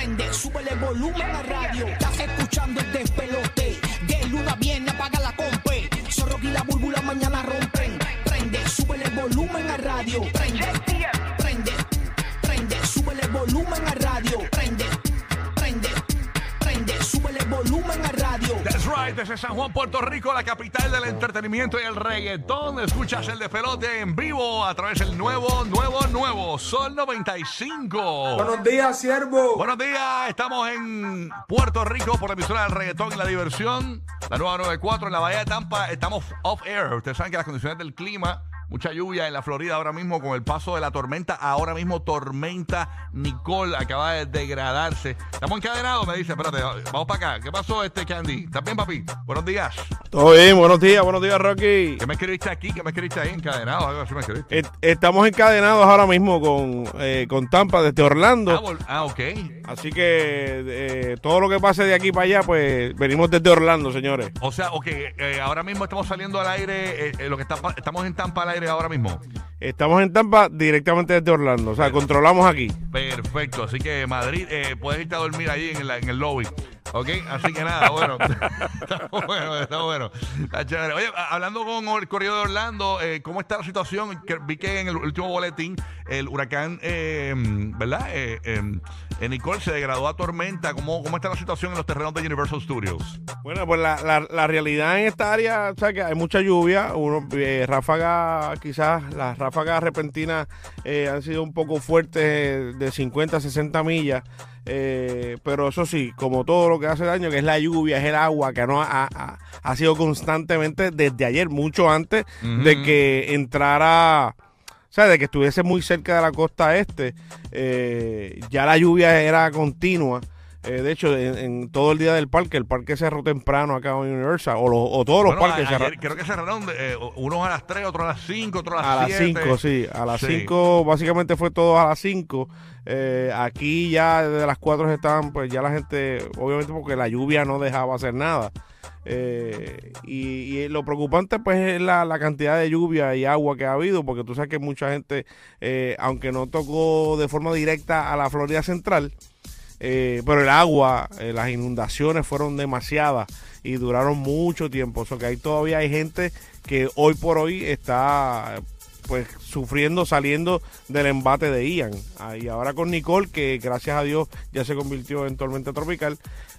Prende, sube el volumen a radio. Estás escuchando el despelote. Desde San Juan, Puerto Rico, la capital del entretenimiento y el reggaetón. Escuchas el despelote en vivo a través del nuevo, nuevo, nuevo Sol 95. Buenos días, siervo. Buenos días, estamos en Puerto Rico por la emisora del reggaetón y la diversión. La nueva 94 en la Bahía de Tampa. Estamos off air. Ustedes saben que las condiciones del clima, mucha lluvia en la Florida ahora mismo con el paso de la tormenta. Ahora mismo tormenta Nicole acaba de degradarse. Estamos encadenados, me dice. Espérate, vamos para acá. ¿Qué pasó este Candy? ¿Estás bien, papi? Buenos días. Todo bien, buenos días, buenos días, Rocky. ¿Qué me escribiste aquí? ¿Qué me escribiste ahí? Encadenado, algo así me escribiste. Estamos encadenados ahora mismo con, eh, con Tampa desde Ah, Orlando. vol- ah, ok. Así que eh, todo lo que pase de aquí para allá, pues venimos desde Orlando, señores. O sea, ok, eh, ahora mismo estamos saliendo al aire, lo que está, estamos en Tampa al aire ahora mismo. Estamos en Tampa directamente desde Orlando. O sea, controlamos aquí. Perfecto, así que Madrid, eh, puedes irte a dormir ahí en, la- en el lobby. ¿Ok? Así que nada, bueno. está bueno, está bueno. Está chévere. Oye, a- hablando con el corrido de Orlando, eh, ¿cómo está la situación? Que vi que en el último boletín el huracán, eh, ¿verdad? Eh, eh, eh, Nicole se degradó a tormenta. ¿Cómo, ¿Cómo está la situación en los terrenos de Universal Studios? Bueno, pues la, la- la realidad en esta área, o sea, que hay mucha lluvia, uno, eh, ráfagas, quizás las ráfagas repentinas eh, han sido un poco fuertes eh, de 50 a 60 millas, eh, pero eso sí, como todo lo que hace daño, que es la lluvia, es el agua, que no ha, ha- ha sido constantemente desde ayer, mucho antes de que entrara... O sea, de que estuviese muy cerca de la costa este, eh, ya la lluvia era continua. Eh, de hecho, en, en todo el día del parque, el parque cerró temprano acá en Universal, o, lo- o todos los parques a- cerraron. creo que cerraron eh, unos a las 3, otros a las 5, otros a A las las 7. 5, sí, a las Sí. 5, básicamente fue todo a las 5. aquí ya desde las 4 estaban, pues ya la gente, obviamente porque la lluvia no dejaba hacer nada. Eh, y, y lo preocupante pues es la, la cantidad de lluvia y agua que ha habido, porque tú sabes que mucha gente, eh, aunque no tocó de forma directa a la Florida Central, eh, pero el agua, eh, las inundaciones fueron demasiadas y duraron mucho tiempo. O sea que ahí todavía hay gente que hoy por hoy está pues sufriendo, saliendo del embate de Ian. Ah, Y ahora con Nicole, que gracias a Dios ya se convirtió en tormenta tropical.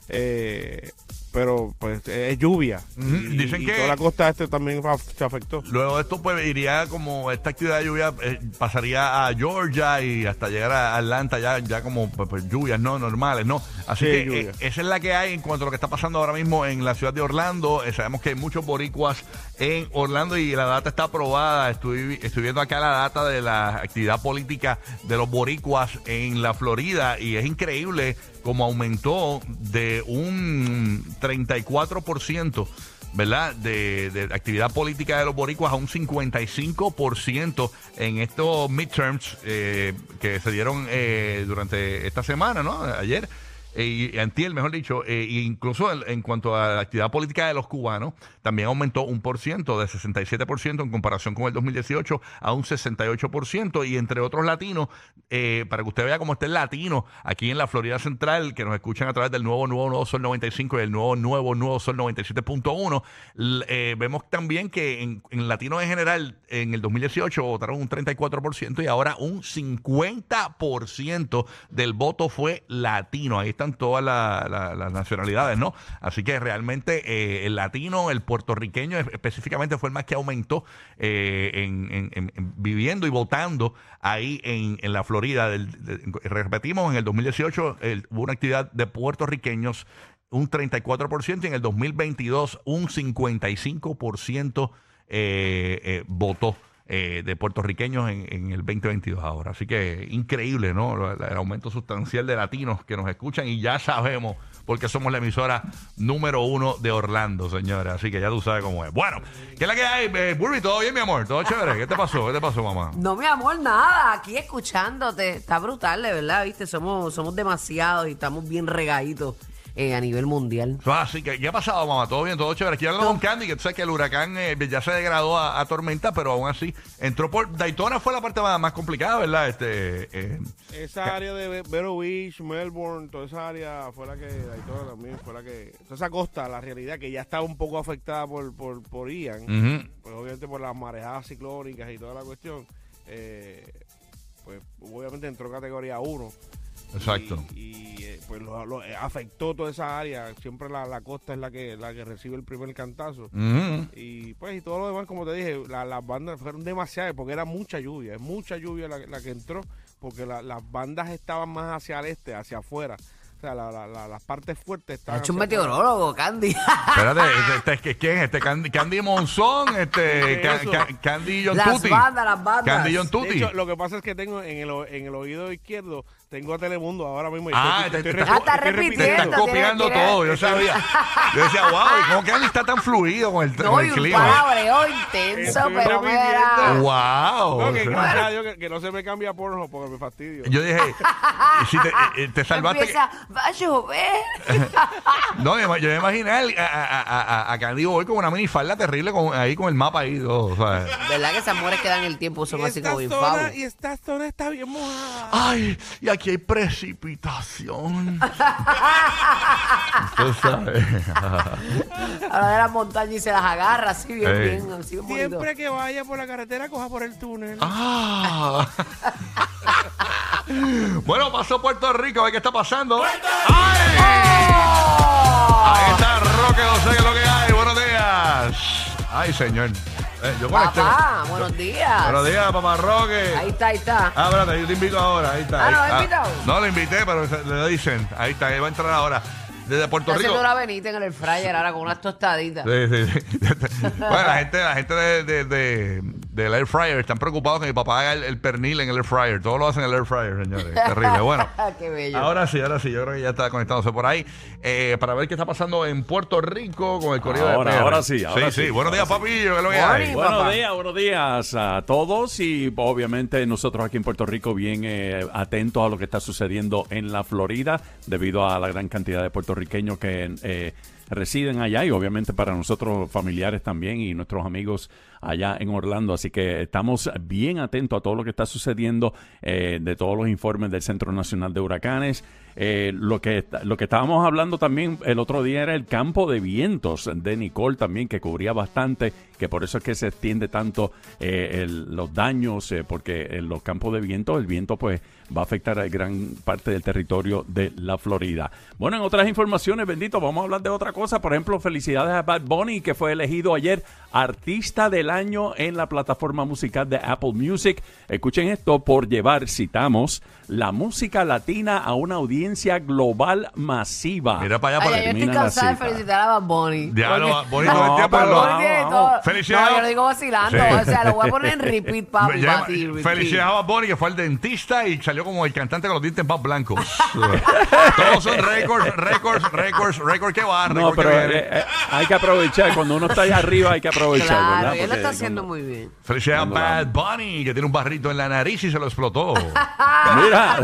eh, pero pues es lluvia. Y, dicen y que- toda la costa este también se afectó. Luego de esto, pues iría como esta actividad de lluvia eh, pasaría a Georgia y hasta llegar a Atlanta, ya, ya como pues, pues, lluvias no normales, ¿no? Así Sí, que eh, esa es la que hay en cuanto a lo que está pasando ahora mismo en la ciudad de Orlando. Eh, sabemos que hay muchos boricuas en Orlando y la data está aprobada. Estoy, estoy viendo acá la data de la actividad política de los boricuas en la Florida y es increíble como aumentó de un 34%. ¿verdad? De, de actividad política de los boricuas a un 55% en estos midterms eh, que se dieron eh, durante esta semana, ¿no? Ayer. Eh, y antier, mejor dicho, e incluso en, cuanto a la actividad política de los cubanos, también aumentó un por ciento, de 67% en comparación con el 2018 a un 68%, y entre otros latinos, eh, para que usted vea cómo está el latino aquí en la Florida Central, que nos escuchan a través del nuevo, nuevo, nuevo Sol 95 y el nuevo, nuevo, nuevo Sol 97.1, l- eh, vemos también que en, en latinos en general, en el 2018 votaron un 34% y ahora un 50% del voto fue latino. Ahí todas la- la- las nacionalidades, ¿no? Así que realmente eh, el latino, el puertorriqueño es- específicamente fue el más que aumentó eh, en, en- en- en viviendo y votando ahí en, la Florida. Repetimos, en el 2018 el- hubo una actividad de puertorriqueños un 34% y en el 2022 un 55% eh, eh, votó eh, de puertorriqueños en, en el 2022 ahora. Así que increíble, ¿no? El, aumento sustancial de latinos que nos escuchan y ya sabemos porque somos la emisora número uno de Orlando, señores. Así que ya tú sabes cómo es. Bueno, ¿qué es la que hay? Eh, Burby, ¿todo bien, mi amor? ¿Todo chévere? ¿Qué te pasó? ¿Qué te pasó, mamá? No, mi amor, nada. Aquí escuchándote. Está brutal, de verdad, ¿viste? Somos, somos demasiados y estamos bien regaditos eh, a nivel mundial. Ah, Así que, ¿qué ha pasado, mamá? ¿Todo bien? ¿Todo chévere? Aquí hablando con Candy, que tú sabes que el huracán eh, ya se degradó a, a tormenta, pero aún así entró por... Daytona fue la parte más, más complicada, ¿verdad? Este, eh, Esa área de Ve- Vero Beach, Melbourne, toda esa área fue la que, Daytona también fue la que, toda esa costa, la realidad que ya estaba un poco afectada por, por, por Ian, pues obviamente por las marejadas ciclónicas y toda la cuestión, eh, pues obviamente entró en categoría 1. Exacto. Y, y, eh, pues lo, lo- eh, afectó toda esa área, siempre la, la costa es la que, la que recibe el primer cantazo. Ujú. Y pues y todo lo demás, como te dije, la- las bandas fueron demasiadas porque era mucha lluvia, es mucha lluvia la, la que entró, porque la- las bandas estaban más hacia el este, hacia afuera. O sea, la- la- la- las partes fuertes Ha estaban... hecho un meteorólogo, Candy. Espérate, este, este, ¿quién es? Este Candy, Candy Monzón, este, ¿Qué Ca-? Ca- Candy John las Tutti. bandas, las bandas. Candy John De Tutti. hecho, lo que pasa es que tengo en el, o- en el oído izquierdo, tengo a Telemundo ahora mismo. y Ah, te- te- Ah, está Te repitiendo. estás copiando tiene- todo, yo sabía. Yo decía, wow, ¿y cómo Candy está tan fluido con el, no, con y el un clima? palabreo intenso, Estoy pero repitiendo. mira. Wow. No, que, gracias a Dios que, que no se me cambia porno porque me fastidio. Yo dije, si te, eh, te salvaste. Empieza, va a llover. No, yo yo me imaginé a, a, a, a- a Candy hoy con una minifalda terrible con, ahí con el mapa ahí. todo, o sea. ¿Verdad que esas mujeres que dan el tiempo son y, así como zona, y esta zona está bien mojada. Ay, y aquí hay precipitación. Tú sabes. Ahora de las montañas y se las agarra así bien, Ey. bien, así bien bonito. Siempre que vaya por la carretera, coja por el túnel. Ah. Bueno, pasó Puerto Rico, a ver qué está pasando. ¡Ay! Ahí está Roque José, que es lo que hay. Buenos días. Ay, señor. Eh, yo conecté. Papá, buenos días. Buenos días, papá Roque. Ahí está, ahí está. Ah, espérate, yo te invito ahora. Ahí está. Ah, ahí- ¿no ha invitado? no, lo invité, pero le dicen. Ahí está, ahí va a entrar ahora. Desde Puerto Está Rico. haciendo una venita en el fryer ahora con unas tostaditas. Sí, sí, sí. bueno, la gente, la gente de, de, de- del air fryer están preocupados que mi papá haga el, el pernil en el air fryer. Todo lo hacen en el air fryer, señores. Terrible. Bueno. Qué bello. Ahora sí, ahora sí, yo creo que ya está conectándose por ahí eh, para ver qué está pasando en Puerto Rico con el corrido Ahora, de PR. ahora sí, ahora sí. sí, Buenos días, papillo. Buenos días, buenos días a todos y obviamente nosotros aquí en Puerto Rico bien eh, atentos a lo que está sucediendo en la Florida debido a la gran cantidad de puertorriqueños que eh, residen allá y obviamente para nosotros familiares también y nuestros amigos allá en Orlando. Así que estamos bien atentos a todo lo que está sucediendo eh, de todos los informes del Centro Nacional de Huracanes. Eh, lo, que, lo que estábamos hablando también el otro día era el campo de vientos de Nicole también, que cubría bastante, que por eso es que se extiende tanto eh, los daños, eh, porque en los campos de viento, el viento pues va a afectar a gran parte del territorio de la Florida. Bueno, en otras informaciones, bendito, vamos a hablar de otra cosa. Por ejemplo, felicidades a Bad Bunny, que fue elegido ayer Artista del Año en la plataforma musical de Apple Music. Escuchen esto por llevar, citamos, la música latina a una audiencia global masiva. Mira para allá, Ay, para ay, yo estoy termina la cansada de cita. felicitar a Bad Bunny. El No, tiempo pero lo- Bad Bunny tiene vamos. todo. Felicidades. No, yo lo digo vacilando. Sí. O sea, lo voy a poner en repeat, papi, llama- papi, repeat. Felicidades a Bad Bunny, que fue el dentista y salió como el cantante con los dientes más blancos. Todos son récords, récords, récords, récords que van, No, récords que pero eh, eh, hay que aprovechar. Cuando uno está allá arriba hay que aprovechar, Claro, ¿verdad? él lo Porque está haciendo cuando- muy bien. Felicidades a Bad Bunny, que tiene un barrito en la nariz y se lo explotó. Mira,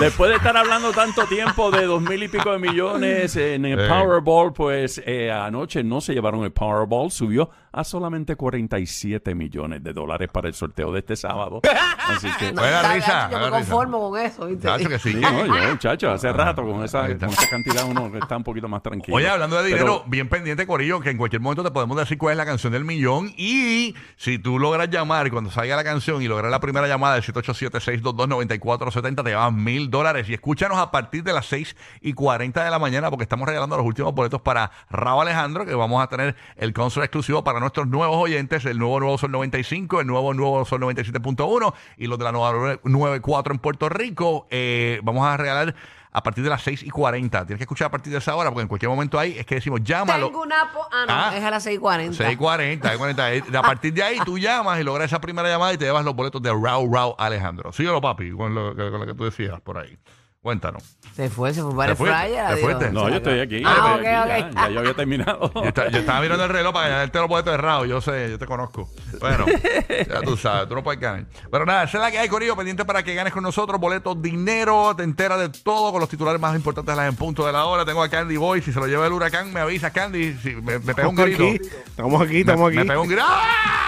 después de estar hablando tanto tiempo de dos mil y pico de millones en el Eh. Powerball, pues eh, anoche no se llevaron el Powerball, subió a solamente 47 millones de dólares para el sorteo de este sábado. Así que... No, Buena está, risa, Yo me buena risa. conformo con eso, ¿viste? Chacho, que sí. Sí, no, yo, muchacho, hace rato con esa, con esa cantidad uno está un poquito más tranquilo. Oye, hablando de dinero, Pero- bien pendiente, Corillo, que en cualquier momento te podemos decir cuál es la canción del millón. Y si tú logras llamar cuando salga la canción y logras la primera llamada del 787-622-9470, te llevan mil dólares. Y escúchanos a partir de las 6 y 40 de la mañana, porque estamos regalando los últimos boletos para Raúl Alejandro, que vamos a tener el concert exclusivo para nuestros nuevos oyentes, el nuevo Nuevo Sol 95, el nuevo Nuevo Sol 97.1 y los de la nueva 94 en Puerto Rico. Eh, vamos a regalar a partir de las 6 y 40. Tienes que escuchar a partir de esa hora, porque en cualquier momento ahí es que decimos, llámalo. Tengo una... po- Ah, no, Ah. es a las 6.40. 640, 640. A partir de ahí tú llamas y logras esa primera llamada y te llevas los boletos de Rau Rau Alejandro. Síguelo, papi, con lo, con lo que tú decías por ahí. Cuéntanos. Se fue, se fue para ¿Te el fuiste? flyer. ¿Te adiós. fuiste? No, yo estoy aquí. Ah, yo ok, aquí, ok. Ya, ya yo había terminado. Yo, esta- yo estaba mirando el reloj para ganarte los boletos de Rao. Yo sé, yo te conozco. Bueno, ya tú sabes, tú no puedes ganar. Pero nada, esa es la que hay, Corillo, pendiente para que ganes con nosotros. Boletos, dinero, te enteras de todo con los titulares más importantes de las en punto de la hora. Tengo a Candy Boy. Si se lo lleva el huracán, me avisa, Candy. Si me, me pega un Estamos grito. aquí, estamos aquí, estamos me, aquí. me pega un grito. ¡Ah!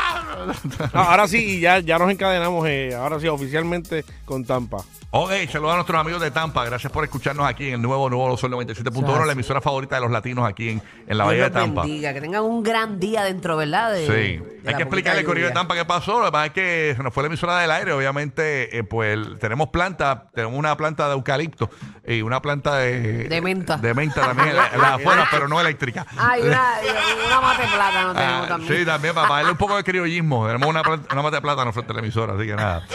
No, ahora sí, y ya, ya nos encadenamos, eh, ahora sí, oficialmente con Tampa. Ok, saludos a nuestros amigos de Tampa. Gracias por escucharnos aquí en el nuevo Nuevo Sol 97.1, la emisora favorita de los latinos aquí en, en la Bahía de Tampa. bendiga, que tengan un gran día dentro, ¿verdad? De- Sí, hay que explicarle Correo de. Tampa qué pasó. Lo que pasa es que se nos fue la emisora del aire. Obviamente, eh, pues tenemos planta, tenemos una planta de eucalipto y una planta de, De menta. De menta también, la, afuera, pero no eléctrica. Ay, una, una mate plata no tenemos Ah, también. sí, también, para darle un poco de criollismo. Tenemos una, planta- una mata de plátano frente a la emisora, así que nada.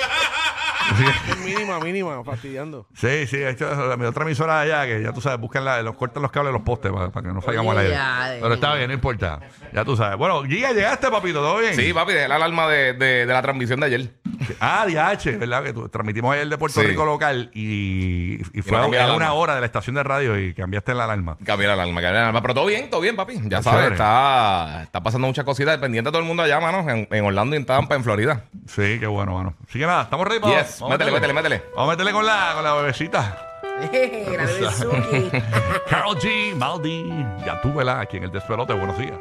Es mínima, mínima, fastidiando. Sí, sí, esto es mi otra emisora allá que ya tú sabes, buscan la, los cortan los cables de los postes para, para que no fallamos al aire. ya, Pero está bien, no importa. Ya tú sabes. Bueno, Giga, llegaste, papito, ¿todo bien? Sí, papi, dejé la alarma de, de, de la transmisión de ayer. Ah, DH, ¿verdad? Que tú, transmitimos ayer de Puerto Sí. Rico local y, y fue no a, cambié la a una alarma. hora de la estación de radio y cambiaste la alarma. Cambié la alarma, cambié la alarma. Pero todo bien, todo bien, papi. Ya sabes, chévere. está, está pasando muchas cositas. Pendiente a todo el mundo allá, mano. En, en Orlando y en Tampa, en Florida. Sí, qué bueno, mano. Así que nada, estamos ready para. Yes, vamos a métele, meterle. métele, métele. Vamos a meterle con la, con la bebecita. la bebé Suki. Carol G, Maldi, ya tú, ¿verdad? Aquí en el despelote. Buenos días.